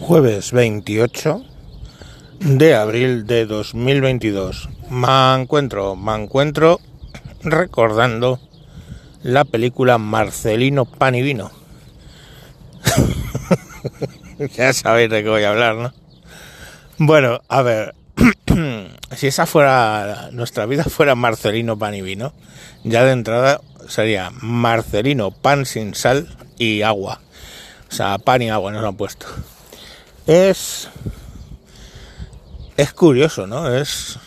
Jueves 28 de abril de 2022. Me encuentro, me encuentro recordando la película Marcelino Pan y Vino. ya sabéis de qué voy a hablar, ¿no? Bueno, a ver, si esa fuera nuestra vida fuera Marcelino Pan y Vino, ya de entrada sería Marcelino Pan sin sal y agua. O sea, pan y agua nos han puesto. Es. Es curioso, ¿no? Es,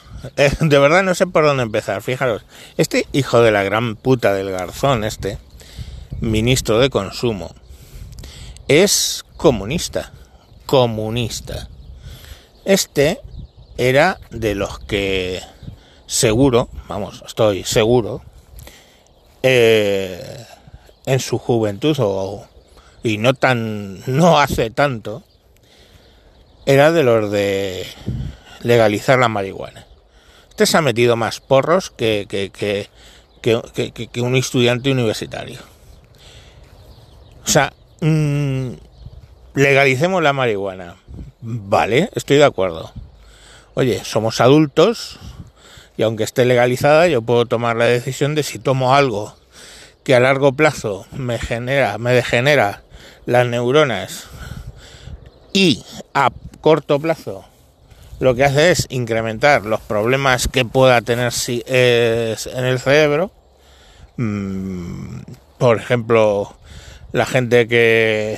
De verdad no sé por dónde empezar. Fijaros, este hijo de la gran puta del garzón, este ministro de consumo, es comunista. Comunista. Este era de los que seguro, vamos, estoy seguro, eh, en su juventud o y no tan no hace tanto era de los de legalizar la marihuana. Este se ha metido más porros que, que, que, que un estudiante universitario. O sea, mmm, legalicemos la marihuana. Vale, estoy de acuerdo. Oye, somos adultos y aunque esté legalizada, yo puedo tomar la decisión de si tomo algo que a largo plazo me genera, me degenera las neuronas y a corto plazo lo que hace es incrementar los problemas que pueda tener si es en el cerebro. Mm, por ejemplo, la gente que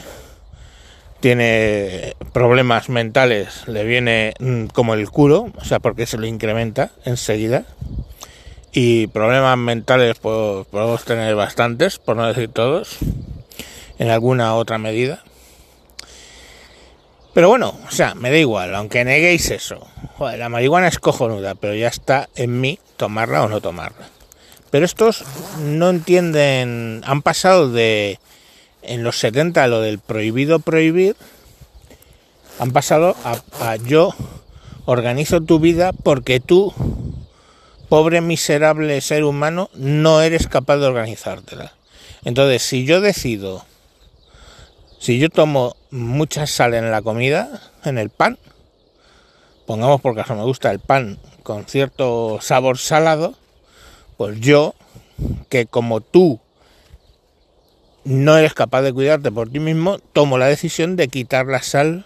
tiene problemas mentales le viene mm, como el culo, o sea, porque se lo incrementa enseguida. Y problemas mentales pues, podemos tener bastantes, por no decir todos en alguna otra medida. Pero bueno, o sea, me da igual, aunque neguéis eso. La marihuana es cojonuda, pero ya está en mí tomarla o no tomarla. Pero estos no entienden, han pasado de en los 70 lo del prohibido prohibir, han pasado a, a yo organizo tu vida porque tú, pobre miserable ser humano, no eres capaz de organizártela. Entonces, si yo decido si yo tomo mucha sal en la comida, en el pan, pongamos por caso me gusta el pan con cierto sabor salado, pues yo, que como tú no eres capaz de cuidarte por ti mismo, tomo la decisión de quitar la sal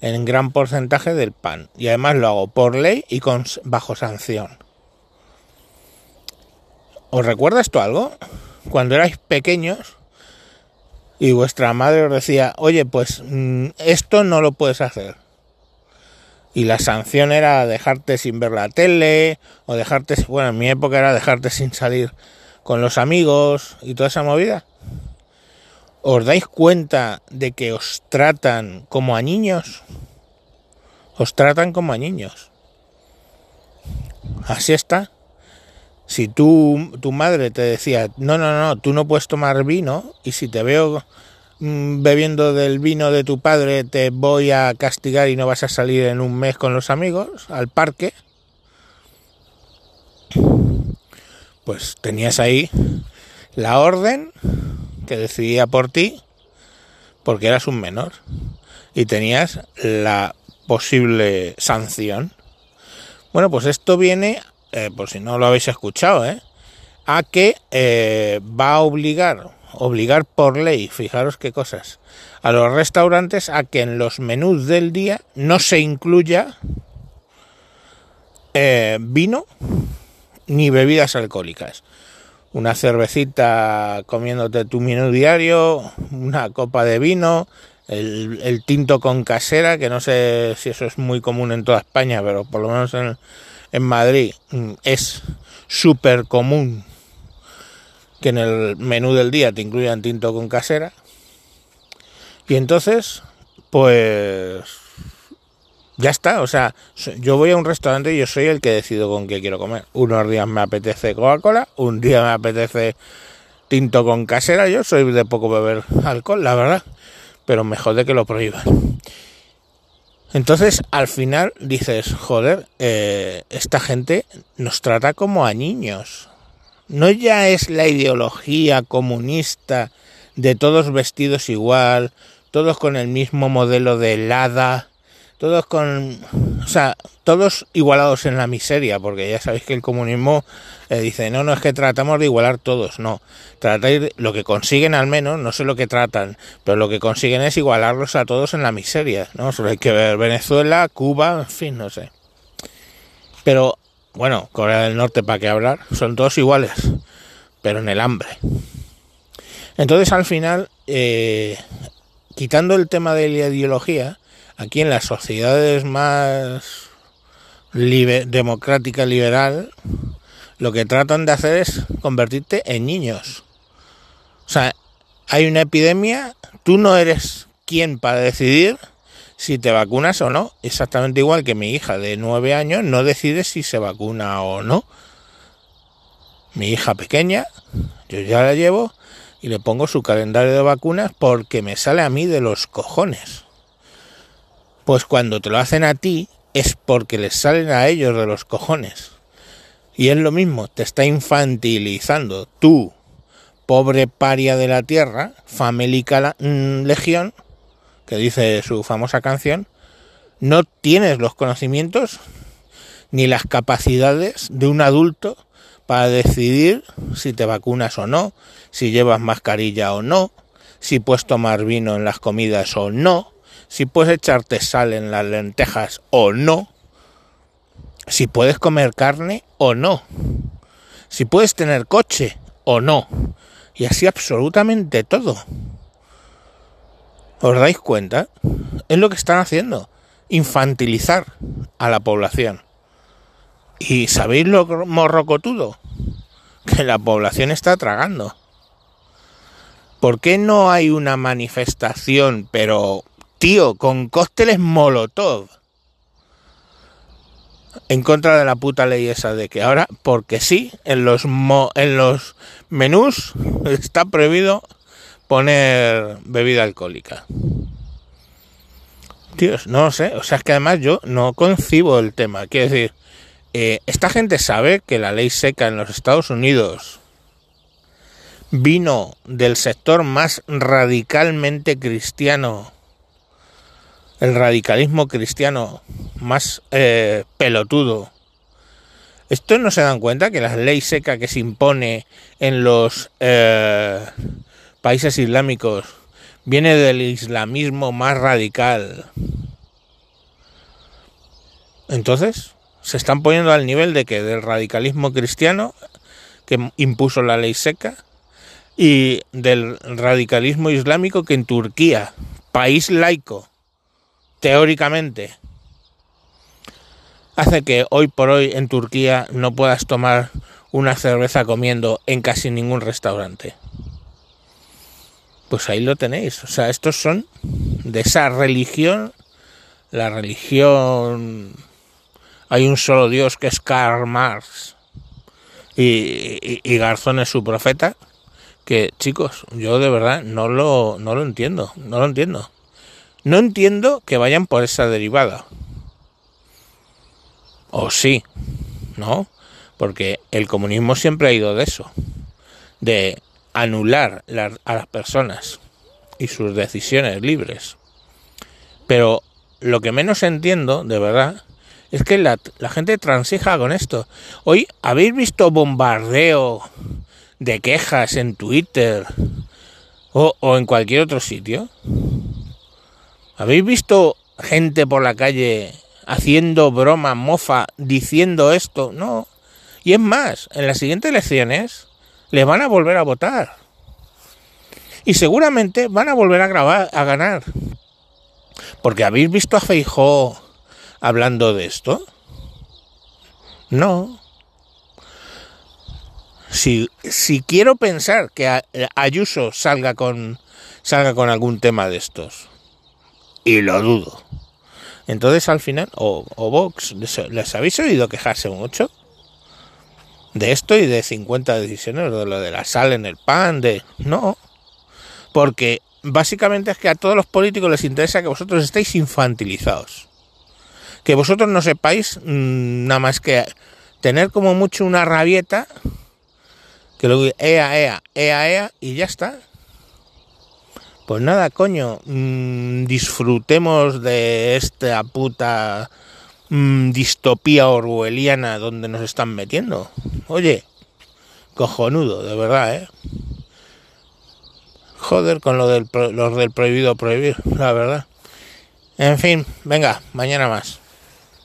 en gran porcentaje del pan. Y además lo hago por ley y con, bajo sanción. ¿Os recuerda esto algo? Cuando erais pequeños, y vuestra madre os decía, oye, pues mm, esto no lo puedes hacer. Y la sanción era dejarte sin ver la tele, o dejarte, bueno, en mi época era dejarte sin salir con los amigos y toda esa movida. ¿Os dais cuenta de que os tratan como a niños? Os tratan como a niños. Así está. Si tú, tu madre te decía, no, no, no, tú no puedes tomar vino, y si te veo mm, bebiendo del vino de tu padre, te voy a castigar y no vas a salir en un mes con los amigos al parque, pues tenías ahí la orden que decidía por ti, porque eras un menor, y tenías la posible sanción. Bueno, pues esto viene eh, por si no lo habéis escuchado, ¿eh? a que eh, va a obligar, obligar por ley, fijaros qué cosas, a los restaurantes a que en los menús del día no se incluya vino ni bebidas alcohólicas. Una cervecita comiéndote tu menú diario, una copa de vino, el, el, tinto con casera, que no sé si eso es muy común en toda España, pero por lo menos en, en Madrid mm, es súper común que en el menú del día te incluyan tinto con casera. Y entonces, pues ya está. O sea, yo voy a un restaurante y yo soy el que decido con qué quiero comer. Unos días me apetece Coca-Cola, un día me apetece tinto con casera. Yo soy de poco beber alcohol, la verdad. Pero mejor de que lo prohíban. Entonces, al final dices, joder, eh, esta gente nos trata como a niños. No ya es la ideología comunista de todos vestidos igual, todos con el mismo modelo de helada, todos con, o sea, todos igualados en la miseria, porque ya sabéis que el comunismo eh, dice, no, no es que tratamos de igualar todos, no, tratáis lo que consiguen al menos, no sé lo que tratan, pero lo que consiguen es igualarlos a todos en la miseria, ¿no? Solo hay que ver Venezuela, Cuba, en fin, no sé. Pero, bueno, Corea del Norte, ¿para qué hablar? Son todos iguales, pero en el hambre. Entonces, al final, eh, quitando el tema de la ideología, aquí en las sociedades más democrática liberal, lo que tratan de hacer es convertirte en niños. O sea, hay una epidemia, tú no eres quien para decidir si te vacunas o no. Exactamente igual que mi hija de nueve años no decide si se vacuna o no. Mi hija pequeña, yo ya la llevo y le pongo su calendario de vacunas porque me sale a mí de los cojones. Pues cuando te lo hacen a ti es porque les salen a ellos de los cojones. Y es lo mismo, te está infantilizando. Tú, pobre paria de la tierra, famélica mm, legión, que dice su famosa canción, no tienes los conocimientos ni las capacidades de un adulto para decidir si te vacunas o no, si llevas mascarilla o no, si puedes tomar vino en las comidas o no, si puedes echarte sal en las lentejas o no, si puedes comer carne o no, si puedes tener coche o no, y así absolutamente todo. ¿Os dais cuenta? Es lo que están haciendo, infantilizar a la población. ¿Y sabéis lo morrocotudo? Que la población está tragando. ¿Por qué no hay una manifestación, pero tío, con cócteles Molotov. En contra de la puta ley esa de que ahora, porque sí, en los, en los menús está prohibido poner bebida alcohólica. Tíos, no lo sé. O sea, es que además yo no concibo el tema. Quiero decir, eh, esta gente sabe que la ley seca en los Estados Unidos vino del sector más radicalmente cristiano el radicalismo cristiano más eh, pelotudo. ¿Esto no se dan cuenta que la ley seca que se impone en los eh, países islámicos viene del islamismo más radical? Entonces, se están poniendo al nivel de que del radicalismo cristiano que impuso la ley seca y del radicalismo islámico que en Turquía, país laico, teóricamente hace que hoy por hoy en Turquía no puedas tomar una cerveza comiendo en casi ningún restaurante. Pues ahí lo tenéis. O sea, estos son de esa religión, la religión... Hay un solo Dios que es Karl Marx y, y Garzón es su profeta. Que chicos, yo de verdad no lo, no lo entiendo, no lo entiendo. No entiendo que vayan por esa derivada. O sí, ¿no? Porque el comunismo siempre ha ido de eso, de anular a las personas y sus decisiones libres. Pero lo que menos entiendo, de verdad, es que la, gente transija con esto. Hoy, ¿habéis visto bombardeo de quejas en Twitter o, o en cualquier otro sitio? ¿Habéis visto gente por la calle haciendo broma, mofa, diciendo esto? No. Y es más, en las siguientes elecciones les van a volver a votar. Y seguramente van a volver a grabar, a ganar. Porque habéis visto a Feijó hablando de esto. No. Si, si quiero pensar que Ayuso salga con salga con algún tema de estos y lo dudo. Entonces al final, o, Vox, ¿les habéis oído quejarse mucho? De esto y de 50 decisiones, de lo de la sal en el pan, de... No, porque básicamente es que a todos los políticos les interesa que vosotros estéis infantilizados. Que vosotros no sepáis mm, nada más que tener como mucho una rabieta, que luego ea, ea, ea, ea, y ya está. Pues nada, coño, mm, disfrutemos de esta puta mm, distopía orwelliana donde nos están metiendo. Oye, cojonudo, de verdad, ¿eh? Joder con lo del, los del prohibido prohibir, la verdad. En fin, venga, mañana más.